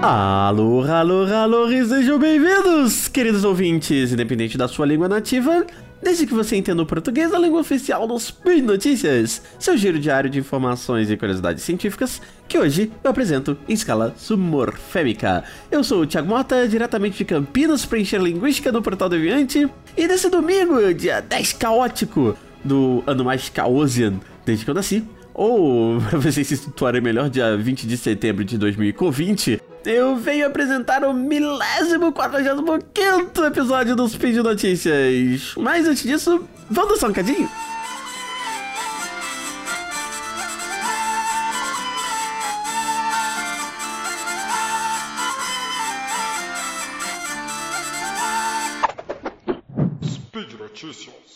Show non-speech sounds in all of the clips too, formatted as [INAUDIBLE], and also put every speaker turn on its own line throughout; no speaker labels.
Alô, alô, alô, e sejam bem-vindos, queridos ouvintes, independente da sua língua nativa, desde que você entenda o português, a língua oficial dos Spin Notícias, seu giro diário de informações e curiosidades científicas, que hoje eu apresento em escala submorfêmica. Eu sou o Thiago Mota, diretamente de Campinas, para encher linguística do Portal Deviante, e nesse domingo, dia 10 caótico do ano mais caosian desde que eu nasci, ou, [LAUGHS] pra vocês se situarem melhor, dia 20 de setembro de 2020, eu venho apresentar o milésimo 45 episódio do Speed Notícias. Mas antes disso, vamos dançar um cadinho?
Speed Notícias.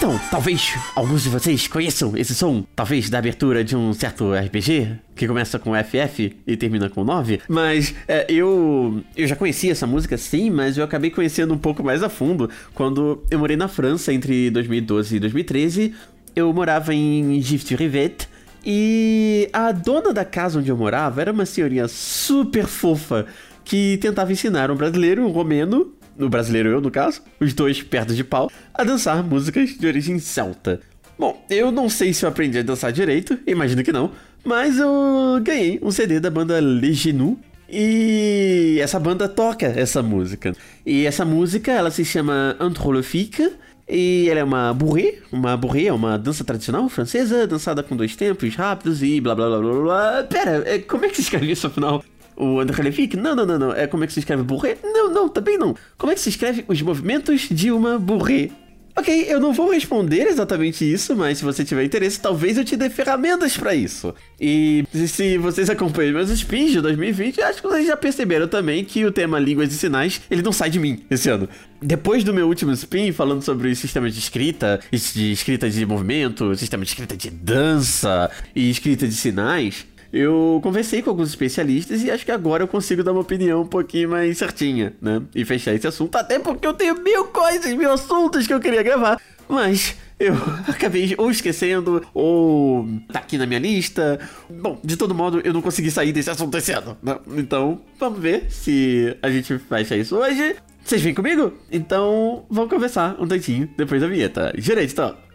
Então, talvez alguns de vocês conheçam esse som, talvez da abertura de um certo RPG, que começa com FF e termina com 9, mas é, eu, eu já conhecia essa música sim, mas eu acabei conhecendo um pouco mais a fundo quando eu morei na França entre 2012 e 2013. Eu morava em Gifts-Rivet, e a dona da casa onde eu morava era uma senhorinha super fofa que tentava ensinar um brasileiro, um romeno, o brasileiro eu no caso, os dois perto de pau, a dançar músicas de origem celta. Bom, eu não sei se eu aprendi a dançar direito, imagino que não, mas eu ganhei um CD da banda Les Genoux, e essa banda toca essa música. E essa música, ela se chama Anthrolefique, e ela é uma bourrée, uma bourrée é uma dança tradicional francesa, dançada com dois tempos rápidos e blá blá blá blá blá. Pera, é, como é que se escreve isso afinal? O Anthrolefique? Não, não, não, não. É como é que se escreve bourrée? Não, não, também não. Como é que se escreve os movimentos de uma bourrée? Ok, eu não vou responder exatamente isso, mas se você tiver interesse, talvez eu te dê ferramentas pra isso. E se vocês acompanham meus spins de 2020, acho que vocês já perceberam também que o tema línguas de sinais, ele não sai de mim esse ano. Depois do meu último spin, falando sobre sistemas de escrita, de escrita de movimento, sistema de escrita de dança e escrita de sinais, eu conversei com alguns especialistas e acho que agora eu consigo dar uma opinião um pouquinho mais certinha, né? E fechar esse assunto, até porque eu tenho mil coisas, mil assuntos que eu queria gravar. Mas eu [LAUGHS] acabei ou esquecendo, ou tá aqui na minha lista. Bom, de todo modo, eu não consegui sair desse assunto esse ano. Né? Então, vamos ver se a gente fecha isso hoje. Vocês vêm comigo? Então, vamos conversar um tantinho depois da vinheta. Direito, então.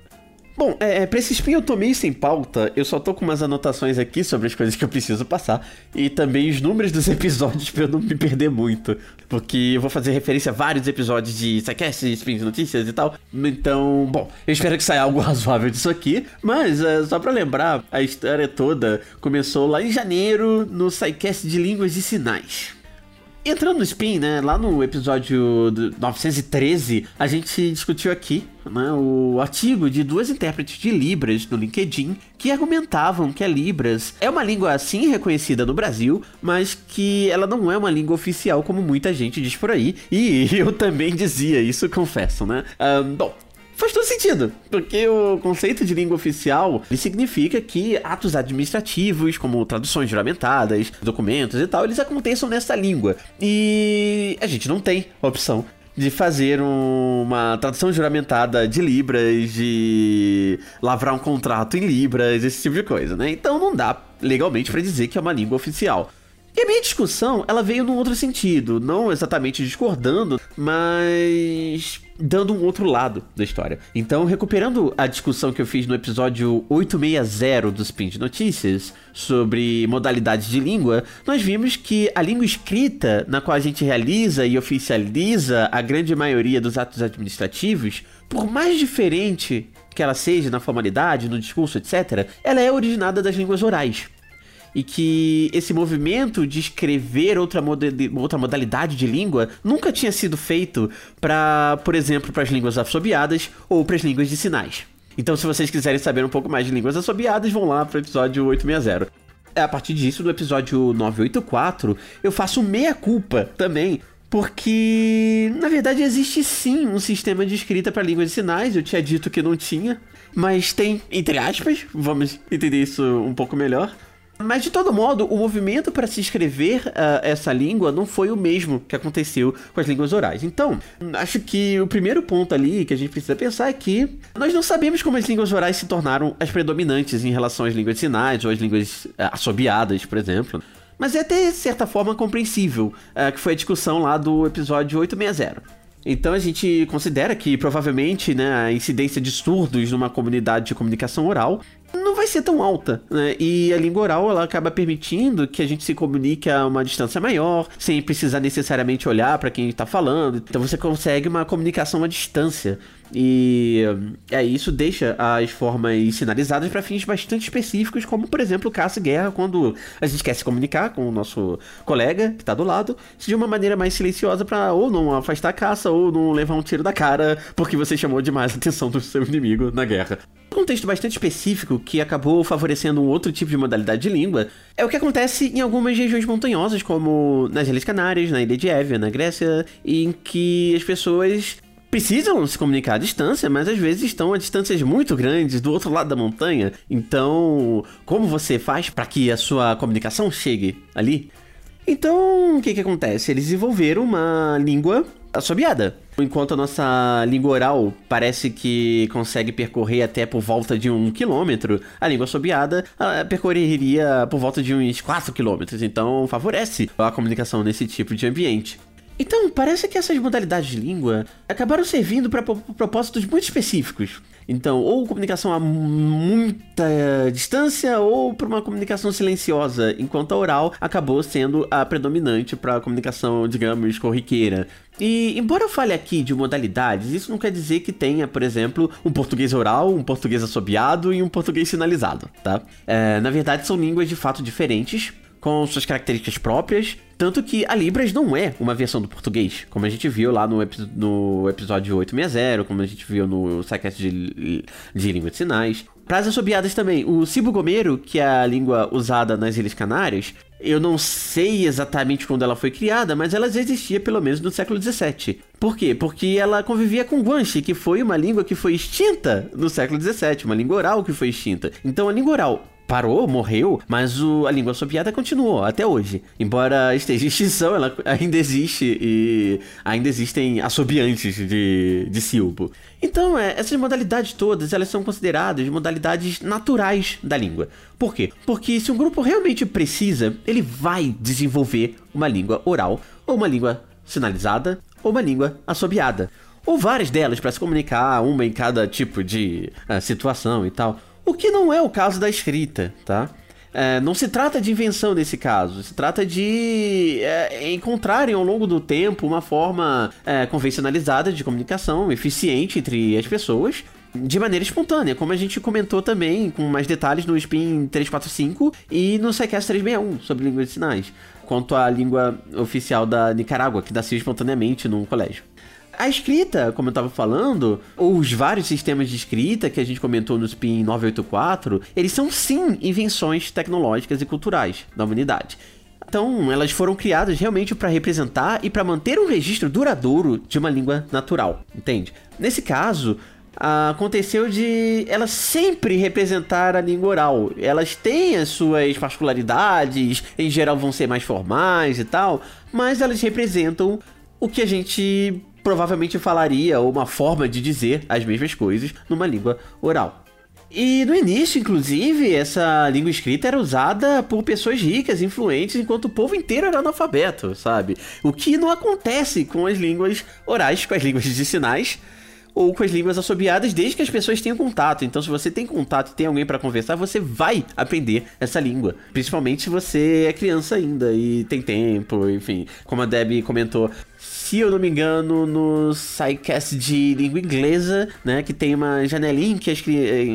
Bom, é, é, pra esse spin eu tô meio sem pauta, eu só tô com umas anotações aqui sobre as coisas que eu preciso passar e também os números dos [LAUGHS] episódios pra eu não me perder muito, porque eu vou fazer referência a vários episódios de SciCast, spin de notícias e tal, então, bom, eu espero que saia algo [LAUGHS] razoável disso aqui, mas é, só pra lembrar, a história toda começou lá em janeiro no SciCast de Línguas e Sinais. Entrando no Spin, né, lá no episódio 913, a gente discutiu aqui né, o artigo de duas intérpretes de Libras no LinkedIn que argumentavam que a Libras é uma língua assim reconhecida no Brasil, mas que ela não é uma língua oficial como muita gente diz por aí. E [LAUGHS] eu também dizia isso, confesso, né? Um, bom, Faz todo sentido, porque o conceito de língua oficial significa que atos administrativos, como traduções juramentadas, documentos e tal, eles aconteçam nessa língua. E a gente não tem opção de fazer um, uma tradução juramentada de Libras, de lavrar um contrato em Libras, esse tipo de coisa, né? Então não dá legalmente para dizer que é uma língua oficial. E a minha discussão, ela veio num outro sentido, não exatamente discordando, mas dando um outro lado da história. Então, recuperando a discussão que eu fiz no episódio 860 dos Spin de Notícias sobre modalidades de língua, nós vimos que a língua escrita, na qual a gente realiza e oficializa a grande maioria dos atos administrativos, por mais diferente que ela seja na formalidade, no discurso, etc., ela é originada das línguas orais e que esse movimento de escrever outra, outra modalidade de língua nunca tinha sido feito para, por exemplo, para as línguas assobiadas ou para as línguas de sinais. Então, se vocês quiserem saber um pouco mais de línguas assobiadas, vão lá para o episódio 860. É, a partir disso, no episódio 984, eu faço meia-culpa também porque, na verdade, existe sim um sistema de escrita para línguas de sinais. Eu tinha dito que não tinha, mas tem, entre aspas, vamos entender isso um pouco melhor. Mas de todo modo, o movimento para se escrever uh, essa língua não foi o mesmo que aconteceu com as línguas orais. Então, acho que o primeiro ponto ali que a gente precisa pensar é que nós não sabemos como as línguas orais se tornaram as predominantes em relação às línguas de sinais ou às línguas uh, assobiadas, por exemplo. Mas é até de certa forma compreensível, uh, que foi a discussão lá do episódio 860. Então a gente considera que provavelmente né, a incidência de surdos numa comunidade de comunicação oral não vai ser tão alta, né? E a língua oral ela acaba permitindo que a gente se comunique a uma distância maior, sem precisar necessariamente olhar para quem está falando. Então você consegue uma comunicação à distância. E é, isso deixa as formas sinalizadas para fins bastante específicos, como por exemplo caça e guerra, quando a gente quer se comunicar com o nosso colega que está do lado, de uma maneira mais silenciosa para ou não afastar a caça ou não levar um tiro da cara porque você chamou demais a atenção do seu inimigo na guerra. Um contexto bastante específico que acabou favorecendo um outro tipo de modalidade de língua é o que acontece em algumas regiões montanhosas, como nas Ilhas Canárias, na ilha de Évia, na Grécia, em que as pessoas precisam se comunicar à distância, mas às vezes estão a distâncias muito grandes do outro lado da montanha. Então, como você faz para que a sua comunicação chegue ali? Então, o que que acontece? Eles desenvolveram uma língua assobiada. Enquanto a nossa língua oral parece que consegue percorrer até por volta de um quilômetro, a língua assobiada percorreria por volta de uns 4 quilômetros. Então, favorece a comunicação nesse tipo de ambiente. Então, parece que essas modalidades de língua acabaram servindo para propósitos muito específicos. Então, ou comunicação a muita distância, ou para uma comunicação silenciosa, enquanto a oral acabou sendo a predominante para a comunicação, digamos, corriqueira. E, embora eu fale aqui de modalidades, isso não quer dizer que tenha, por exemplo, um português oral, um português assobiado e um português sinalizado, tá? É, na verdade, são línguas de fato diferentes, com suas características próprias, tanto que a Libras não é uma versão do português, como a gente viu lá no, epi no episódio 860, como a gente viu no SciCast de, de Língua de Sinais. Para as assobiadas também, o Cibo Gomero, que é a língua usada nas Ilhas Canárias, eu não sei exatamente quando ela foi criada, mas ela já existia pelo menos no século XVII. Por quê? Porque ela convivia com Guanche, que foi uma língua que foi extinta no século XVII, uma língua oral que foi extinta. Então a língua oral parou, morreu, mas o, a língua assobiada continuou até hoje. Embora esteja em extinção, ela ainda existe e ainda existem assobiantes de, de silbo. Então, é, essas modalidades todas, elas são consideradas modalidades naturais da língua. Por quê? Porque se um grupo realmente precisa, ele vai desenvolver uma língua oral, ou uma língua sinalizada, ou uma língua assobiada. Ou várias delas para se comunicar, uma em cada tipo de uh, situação e tal. O que não é o caso da escrita, tá? É, não se trata de invenção nesse caso, se trata de é, encontrarem ao longo do tempo uma forma é, convencionalizada de comunicação eficiente entre as pessoas de maneira espontânea, como a gente comentou também com mais detalhes no Spin 345 e no SciCast 361 sobre língua de sinais, quanto à língua oficial da Nicarágua, que nasceu espontaneamente num colégio. A escrita, como eu estava falando, ou os vários sistemas de escrita que a gente comentou no SPIN 984, eles são sim invenções tecnológicas e culturais da humanidade. Então, elas foram criadas realmente para representar e para manter um registro duradouro de uma língua natural, entende? Nesse caso, aconteceu de elas sempre representar a língua oral. Elas têm as suas particularidades, em geral vão ser mais formais e tal, mas elas representam o que a gente provavelmente falaria uma forma de dizer as mesmas coisas numa língua oral. E no início, inclusive, essa língua escrita era usada por pessoas ricas, influentes, enquanto o povo inteiro era analfabeto, sabe? O que não acontece com as línguas orais, com as línguas de sinais, ou com as línguas assobiadas, desde que as pessoas tenham contato. Então, se você tem contato e tem alguém para conversar, você vai aprender essa língua. Principalmente se você é criança ainda e tem tempo, enfim. Como a Debbie comentou, se eu não me engano, no SciCast de língua inglesa, né? Que tem uma janelinha, que as,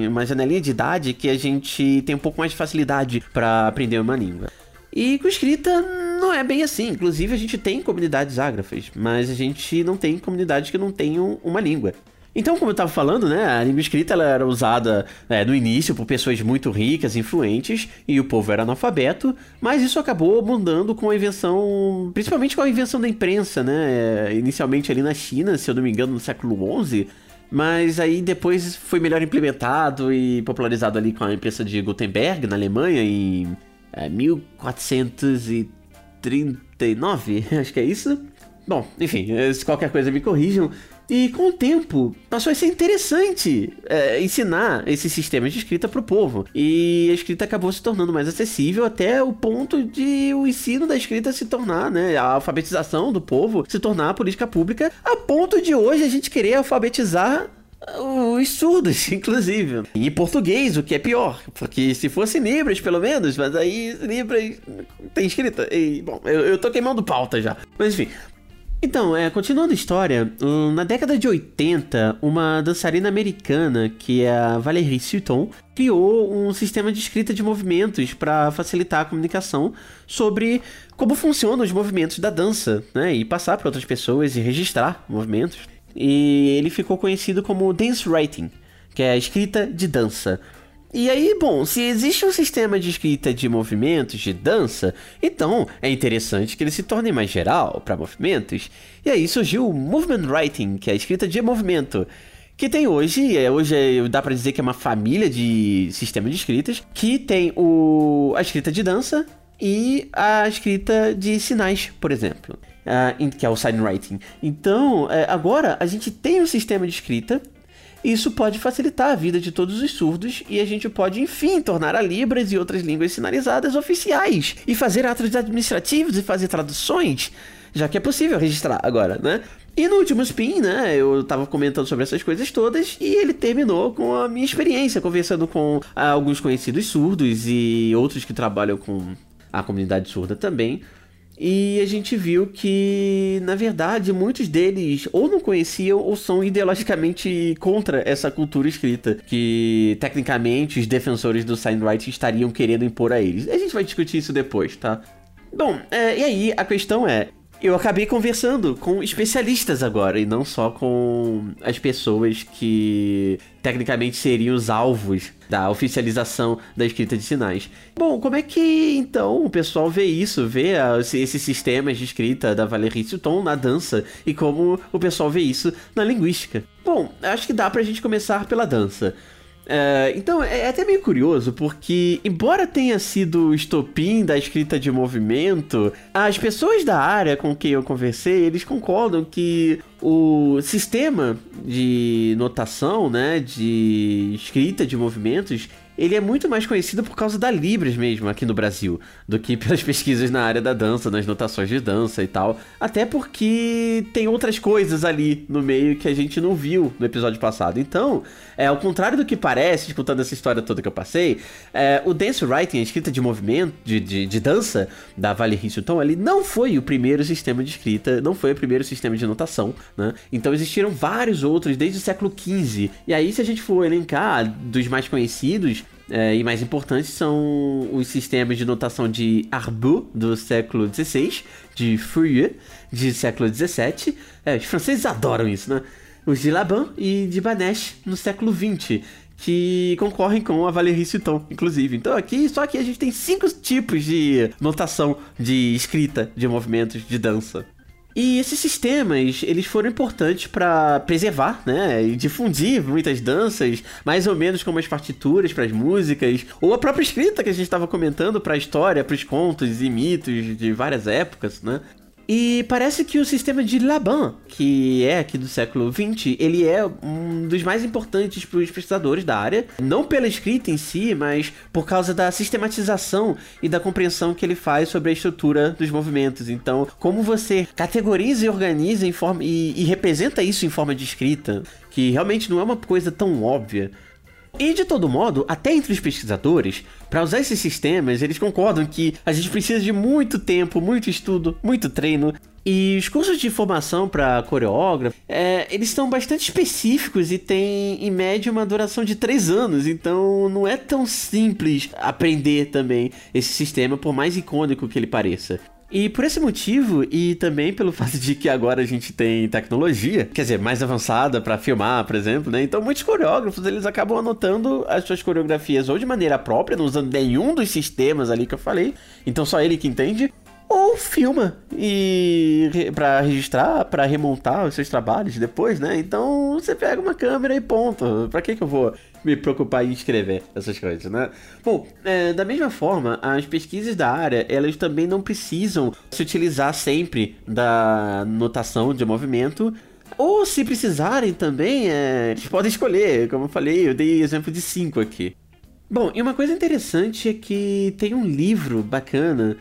uma janelinha de idade que a gente tem um pouco mais de facilidade para aprender uma língua. E com escrita não é bem assim. Inclusive, a gente tem comunidades ágrafas, mas a gente não tem comunidades que não tenham uma língua. Então, como eu estava falando, né, a língua escrita ela era usada é, no início por pessoas muito ricas, influentes, e o povo era analfabeto, mas isso acabou mudando com a invenção, principalmente com a invenção da imprensa, né, inicialmente ali na China, se eu não me engano, no século XI, mas aí depois foi melhor implementado e popularizado ali com a imprensa de Gutenberg, na Alemanha, em é, 1439, [LAUGHS] acho que é isso. Bom, enfim, se qualquer coisa me corrijam. E com o tempo, passou a ser interessante é, ensinar esse sistema de escrita para o povo. E a escrita acabou se tornando mais acessível até o ponto de o ensino da escrita se tornar, né? A alfabetização do povo se tornar política pública, a ponto de hoje a gente querer alfabetizar os surdos, [LAUGHS] inclusive. E português, o que é pior. Porque se fosse Libras, pelo menos, mas aí Libras tem escrita. E, bom, eu, eu tô queimando pauta já. Mas enfim, então, é, continuando a história, hum, na década de 80, uma dançarina americana, que é a Valérie Sutton, criou um sistema de escrita de movimentos para facilitar a comunicação sobre como funcionam os movimentos da dança, né, e passar para outras pessoas e registrar movimentos. E ele ficou conhecido como dance writing, que é a escrita de dança. E aí, bom, se existe um sistema de escrita de movimentos de dança, então é interessante que ele se torne mais geral para movimentos. E aí surgiu o Movement Writing, que é a escrita de movimento, que tem hoje, é, hoje é, dá para dizer que é uma família de sistema de escritas, que tem o, a escrita de dança e a escrita de sinais, por exemplo, uh, que é o sign writing. Então, uh, agora a gente tem um sistema de escrita isso pode facilitar a vida de todos os surdos e a gente pode, enfim, tornar a Libras e outras línguas sinalizadas oficiais e fazer atos administrativos e fazer traduções, já que é possível registrar agora, né? E no último spin, né, eu tava comentando sobre essas coisas todas e ele terminou com a minha experiência, conversando com ah, alguns conhecidos surdos e outros que trabalham com a comunidade surda também, e a gente viu que, na verdade, muitos deles ou não conheciam ou são ideologicamente contra essa cultura escrita, que tecnicamente os defensores do signwriting estariam querendo impor a eles. A gente vai discutir isso depois, tá? Bom, é, e aí a questão é: eu acabei conversando com especialistas agora e não só com as pessoas que tecnicamente seriam os alvos da oficialização da escrita de sinais. Bom, como é que então o pessoal vê isso, vê esses sistemas de escrita da Valérie Sutton na dança e como o pessoal vê isso na linguística? Bom, acho que dá pra gente começar pela dança. É, então é, é até meio curioso, porque, embora tenha sido o estopim da escrita de movimento, as pessoas da área com quem eu conversei, eles concordam que o sistema de notação, né, de escrita de movimentos, ele é muito mais conhecido por causa da Libras mesmo aqui no Brasil, do que pelas [LAUGHS] pesquisas na área da dança, nas notações de dança e tal. Até porque tem outras coisas ali no meio que a gente não viu no episódio passado. Então, é ao contrário do que parece, escutando essa história toda que eu passei, é, o dance writing, a escrita de movimento, de, de, de dança da Valerie Sutton, ele não foi o primeiro sistema de escrita, não foi o primeiro sistema de notação, né? Então existiram vários outros desde o século XV. E aí, se a gente for elencar dos mais conhecidos, é, e mais importantes são os sistemas de notação de Arbu, do século XVI, de Fourier, de século XVII. É, os franceses adoram isso, né? Os de Laban e de Banesh, no século XX, que concorrem com a Valérie Sutton, inclusive. Então aqui, só que a gente tem cinco tipos de notação de escrita de movimentos de dança. E esses sistemas, eles foram importantes para preservar, né, e difundir muitas danças, mais ou menos como as partituras para as músicas, ou a própria escrita que a gente estava comentando para a história, para os contos e mitos de várias épocas, né? E parece que o sistema de Laban, que é aqui do século XX, ele é um dos mais importantes para os pesquisadores da área, não pela escrita em si, mas por causa da sistematização e da compreensão que ele faz sobre a estrutura dos movimentos. Então, como você categoriza e organiza em forma, e, e representa isso em forma de escrita, que realmente não é uma coisa tão óbvia. E de todo modo, até entre os pesquisadores, para usar esses sistemas, eles concordam que a gente precisa de muito tempo, muito estudo, muito treino. E os cursos de formação para coreógrafo, é, eles estão bastante específicos e têm, em média, uma duração de 3 anos. Então não é tão simples aprender também esse sistema, por mais icônico que ele pareça. E por esse motivo, e também pelo [LAUGHS] fato de que agora a gente tem tecnologia, quer dizer, mais avançada para filmar, por exemplo, né? Então muitos coreógrafos, eles acabam anotando as suas coreografias ou de maneira própria, não usando nenhum dos sistemas ali que eu falei, então só ele que entende, ou filma e para registrar, para remontar os seus trabalhos depois, né? Então você pega uma câmera e ponto. Para que que eu vou me preocupar em escrever essas coisas, né? Bom, é, da mesma forma, as pesquisas da área, elas também não precisam se utilizar sempre da notação de movimento, ou se precisarem também, é, eles podem escolher, como eu falei, eu dei exemplo de cinco aqui. Bom, e uma coisa interessante é que tem um livro bacana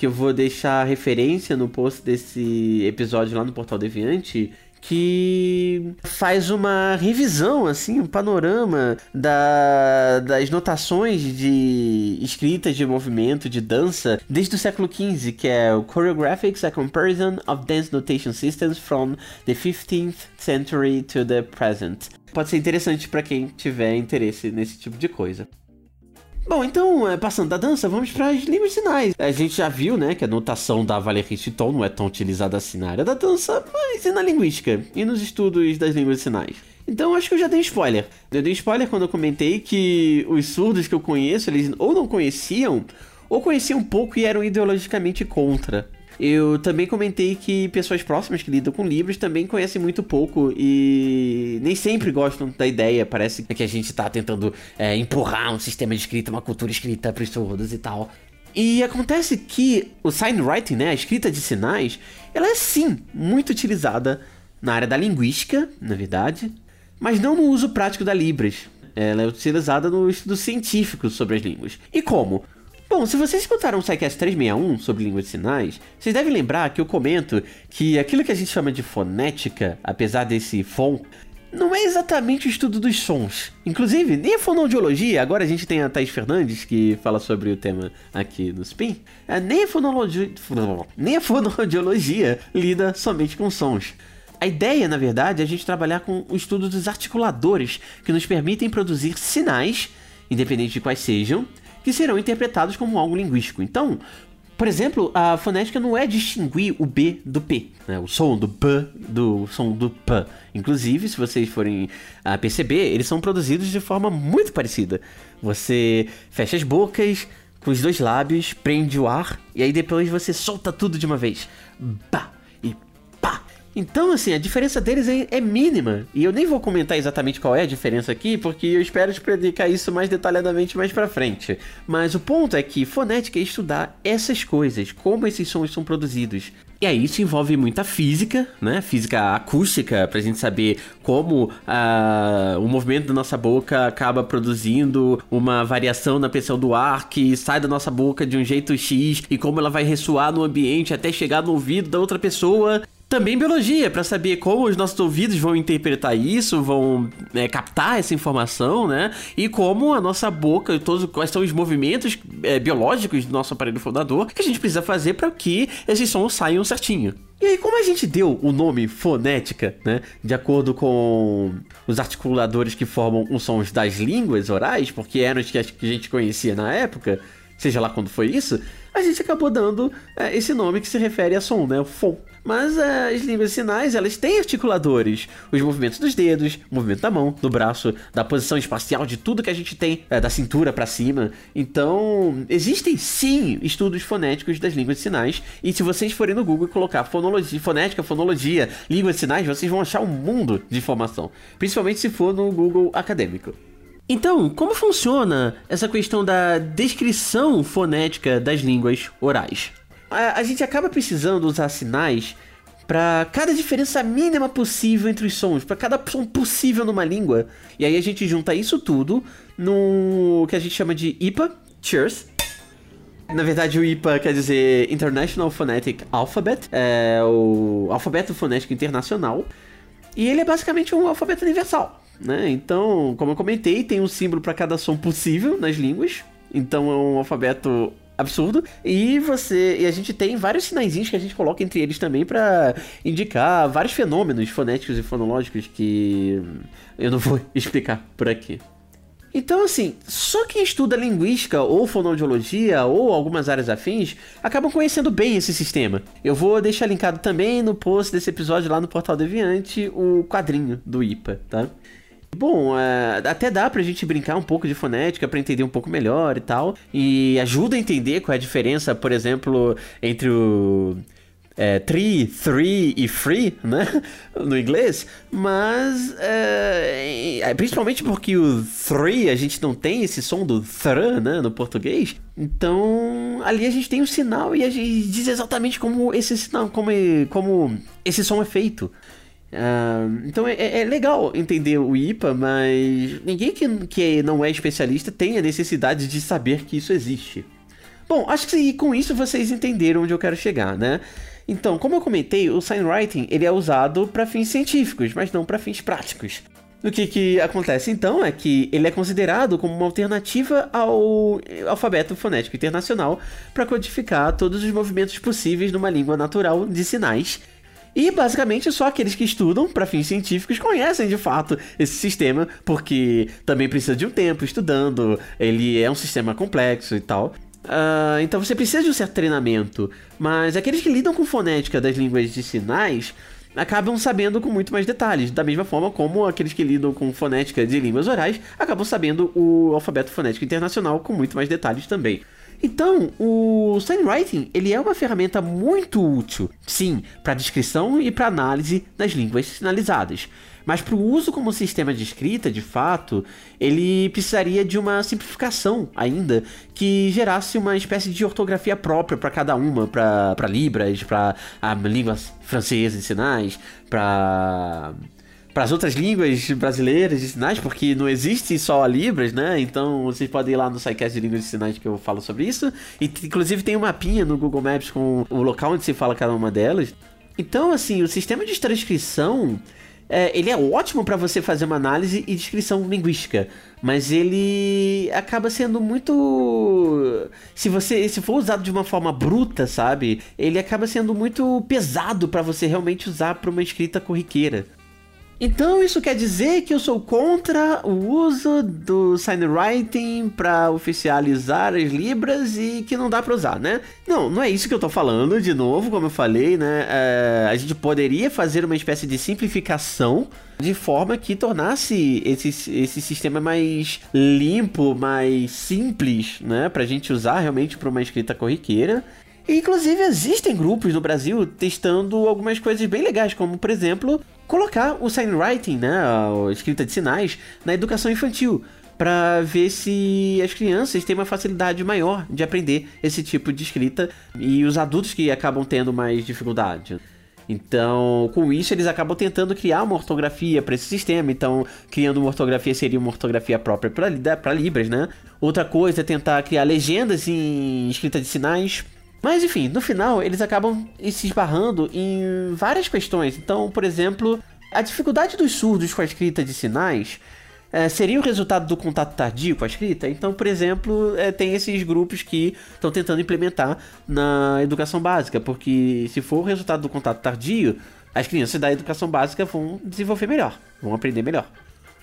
que eu vou deixar referência no post desse episódio lá no Portal Deviante, que faz uma revisão, assim, um panorama da, das notações de escritas de movimento, de dança, desde o século XV, que é o Choreographics, a Comparison of Dance Notation Systems from the 15th Century to the Present. Pode ser interessante para quem tiver interesse nesse tipo de coisa. Bom, então, é, passando da dança, vamos para as línguas de sinais. A gente já viu, né, que a notação da Valérie Chiton não é tão utilizada assim na área da dança, mas e na linguística e nos estudos das línguas de sinais. Então acho que eu já dei spoiler. Eu dei spoiler quando eu comentei que os surdos que eu conheço, eles ou não conheciam, ou conheciam pouco e eram ideologicamente contra. Eu também comentei que pessoas próximas que lidam com livros também conhecem muito pouco e nem sempre gostam da ideia. Parece que a gente tá tentando é, empurrar um sistema de escrita, uma cultura escrita para os surdos e tal. E acontece que o sign writing, né, a escrita de sinais, ela é sim muito utilizada na área da linguística, na verdade, mas não no uso prático da Libras. Ela é utilizada no estudo científico sobre as línguas. E como? Bom, se vocês escutaram o SciCast 361 sobre língua de sinais, vocês devem lembrar que eu comento que aquilo que a gente chama de fonética, apesar desse fon, não é exatamente o estudo dos sons. Inclusive, nem a fonoaudiologia, agora a gente tem a Thais Fernandes que fala sobre o tema aqui no Spin, é, nem a nem a fonoaudiologia lida somente com sons. A ideia, na verdade, é a gente trabalhar com o estudo dos articuladores que nos permitem produzir sinais, independente de quais sejam, que serão interpretados como algo linguístico. Então, por exemplo, a fonética não é distinguir o B do P, né? o som do B do som do P. Inclusive, se vocês forem uh, perceber, eles são produzidos de forma muito parecida. Você fecha as bocas com os dois lábios, prende o ar e aí depois você solta tudo de uma vez. Bah! Então, assim, a diferença deles é, é, mínima. E eu nem vou comentar exatamente qual é a diferença aqui, porque eu espero explicar isso mais detalhadamente mais pra frente. Mas o ponto é que fonética é estudar essas coisas, como esses sons são produzidos. E aí isso envolve muita física, né? Física acústica, pra gente saber como uh, o movimento da nossa boca acaba produzindo uma variação na pressão do ar que sai da nossa boca de um jeito X e como ela vai ressoar no ambiente até chegar no ouvido da outra pessoa. Também biologia, para saber como os nossos ouvidos vão interpretar isso, vão é, captar essa informação, né? E como a nossa boca, todos quais são os movimentos é, biológicos do nosso aparelho fundador que a gente precisa fazer para que esses sons saiam certinho. E aí, como a gente deu o nome fonética, né? De acordo com os articuladores que formam os sons das línguas orais, porque eram os que a gente conhecia na época, seja lá quando foi isso, a gente acabou dando é, esse nome que se refere a som, né? O fon. Mas é, as línguas sinais, elas têm articuladores. Os movimentos dos dedos, o movimento da mão, do braço, da posição espacial, de tudo que a gente tem, é, da cintura para cima. Então, existem sim estudos fonéticos das línguas de sinais. E se vocês forem no Google e colocar fonologia, fonética, fonologia, língua de sinais, vocês vão achar um mundo de informação. Principalmente se for no Google acadêmico. Então, como funciona essa questão da descrição fonética das línguas orais? A, a gente acaba precisando usar sinais para cada diferença mínima possível entre os sons, para cada som possível numa língua. E aí a gente junta isso tudo no que a gente chama de IPA, Cheers. Na verdade, o IPA quer dizer International Phonetic Alphabet, é o alfabeto fonético internacional. E ele é basicamente um alfabeto universal, né? Então, como eu comentei, tem um símbolo para cada som possível nas línguas. Então é um alfabeto absurdo. E você. E a gente tem vários sinaizinhos que a gente coloca entre eles também para indicar vários fenômenos fonéticos e fonológicos que eu não vou [LAUGHS] explicar por aqui. Então, assim, só quem estuda linguística ou fonoaudiologia ou algumas áreas afins acabam conhecendo bem esse sistema. Eu vou deixar linkado também no post desse episódio lá no Portal Deviante o quadrinho do IPA, tá? Bom, é, até dá pra gente brincar um pouco de fonética para entender um pouco melhor e tal. E ajuda a entender qual é a diferença, por exemplo, entre o é, tree, three e free, né? [LAUGHS] No inglês. Mas, é, é, principalmente porque o three, a gente não tem esse som do thr, né? No português. Então, ali a gente tem um sinal e a gente diz exatamente como esse sinal, como, como esse som é feito. Uh, então é, é, legal entender o IPA, mas ninguém que, que não é especialista tem a necessidade de saber que isso existe. Bom, acho que com isso vocês entenderam onde eu quero chegar, né? Então, como eu comentei, o signwriting ele é usado para fins científicos, mas não para fins práticos. O que, que acontece então é que ele é considerado como uma alternativa ao alfabeto fonético internacional para codificar todos os movimentos possíveis numa língua natural de sinais. E basicamente só aqueles que estudam para fins científicos conhecem de fato esse sistema, porque também precisa de um tempo estudando, ele é um sistema complexo e tal. Uh, então você precisa de um certo treinamento, mas aqueles que lidam com fonética das línguas de sinais acabam sabendo com muito mais detalhes, da mesma forma como aqueles que lidam com fonética de línguas orais acabam sabendo o alfabeto fonético internacional com muito mais detalhes também. Então, o signwriting ele é uma ferramenta muito útil, sim, para descrição e para análise das línguas sinalizadas. Mas para o uso como sistema de escrita, de fato, ele precisaria de uma simplificação ainda que gerasse uma espécie de ortografia própria para cada uma, para Libras, para a língua francesa de sinais, para para as outras línguas brasileiras de sinais, porque não existe só a Libras, né? Então vocês podem ir lá no SciCast de Línguas de Sinais que eu falo sobre isso. E inclusive tem um mapinha no Google Maps com o local onde se fala cada uma delas. Então, assim, o sistema de transcrição é, ele é ótimo para você fazer uma análise e descrição linguística, mas ele acaba sendo muito se você se for usado de uma forma bruta, sabe? Ele acaba sendo muito pesado para você realmente usar para uma escrita corriqueira. Então isso quer dizer que eu sou contra o uso do signwriting para oficializar as libras e que não dá para usar, né? Não, não é isso que eu tô falando, de novo, como eu falei, né? É, a gente poderia fazer uma espécie de simplificação de forma que tornasse esse, esse sistema mais limpo, mais simples, né? Pra gente usar realmente para uma escrita corriqueira. E, inclusive, existem grupos no Brasil testando algumas coisas bem legais, como, por exemplo, colocar o signwriting, né, a escrita de sinais, na educação infantil, para ver se as crianças têm uma facilidade maior de aprender esse tipo de escrita e os adultos que acabam tendo mais dificuldade. Então, com isso, eles acabam tentando criar uma ortografia para esse sistema. Então, criando uma ortografia seria uma ortografia própria para Libras, né? Outra coisa é tentar criar legendas em escrita de sinais mas enfim, no final eles acabam se esbarrando em várias questões. Então, por exemplo, a dificuldade dos surdos com a escrita de sinais é, seria o resultado do contato tardio com a escrita? Então, por exemplo, é, tem esses grupos que estão tentando implementar na educação básica, porque se for o resultado do contato tardio, as crianças da educação básica vão desenvolver melhor, vão aprender melhor.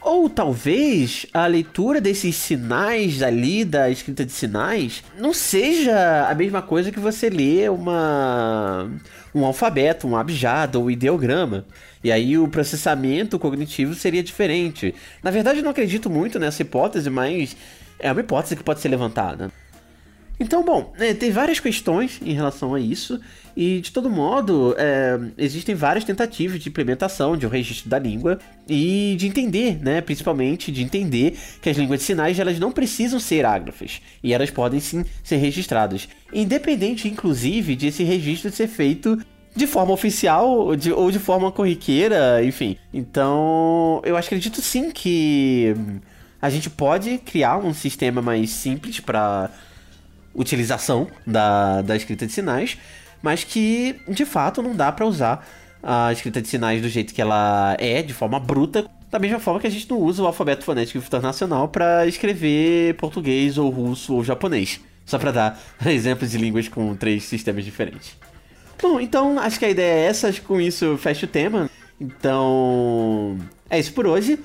Ou talvez a leitura desses sinais ali, da escrita de sinais, não seja a mesma coisa que você lê uma um alfabeto, um abjado ou ideograma. E aí o processamento cognitivo seria diferente. Na verdade, eu não acredito muito nessa hipótese, mas é uma hipótese que pode ser levantada. Então, bom, é, tem várias questões em relação a isso, e de todo modo, é, existem várias tentativas de implementação de um registro da língua e de entender, né, principalmente de entender que as línguas de sinais elas não precisam ser ágrafas e elas podem sim ser registradas, independente, inclusive, de esse registro ser feito de forma oficial de, ou de forma corriqueira, enfim. Então, eu acredito sim que a gente pode criar um sistema mais simples para utilização da, da escrita de sinais, mas que de fato não dá para usar a escrita de sinais do jeito que ela é, de forma bruta, da mesma forma que a gente não usa o alfabeto fonético internacional para escrever português ou russo ou japonês. Só para dar [LAUGHS] exemplos de línguas com três sistemas diferentes. Bom, então acho que a ideia é essa, acho que com isso fecha o tema. Então, é isso por hoje.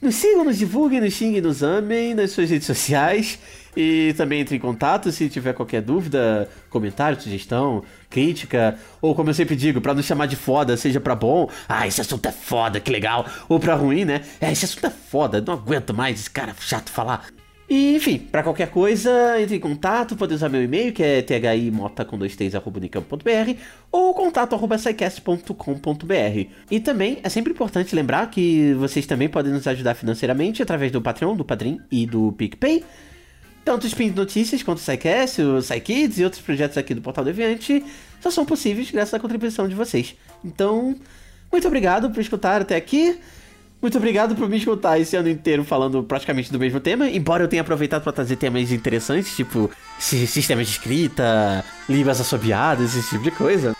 Nos sigam, nos divulguem, nos xinguem, nos amem nas suas redes sociais. E também entre em contato se tiver qualquer dúvida, comentário, sugestão, crítica, ou como eu sempre digo, para não chamar de foda, seja para bom, ah, esse assunto é foda, que legal, ou para ruim, né? É, esse assunto é foda, não aguento mais esse cara chato falar. E, enfim, para qualquer coisa, entre em contato, pode usar meu e-mail, que é thimota com dois ou contato arroba E também é sempre importante lembrar que vocês também podem nos ajudar financeiramente através do Patreon, do Padrim e do PicPay. Tanto o Spin de Notícias quanto o SciCast, o SciKids e outros projetos aqui do Portal Deviante só são possíveis graças à contribuição de vocês. Então, muito obrigado por escutar até aqui. Muito obrigado por me escutar esse ano inteiro falando praticamente do mesmo tema, embora eu tenha aproveitado para trazer temas interessantes, tipo sistemas de escrita, línguas assobiadas, esse tipo de coisa.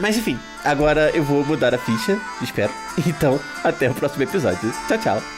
Mas enfim, agora eu vou mudar a ficha, espero. Então, até o próximo episódio. Tchau, tchau.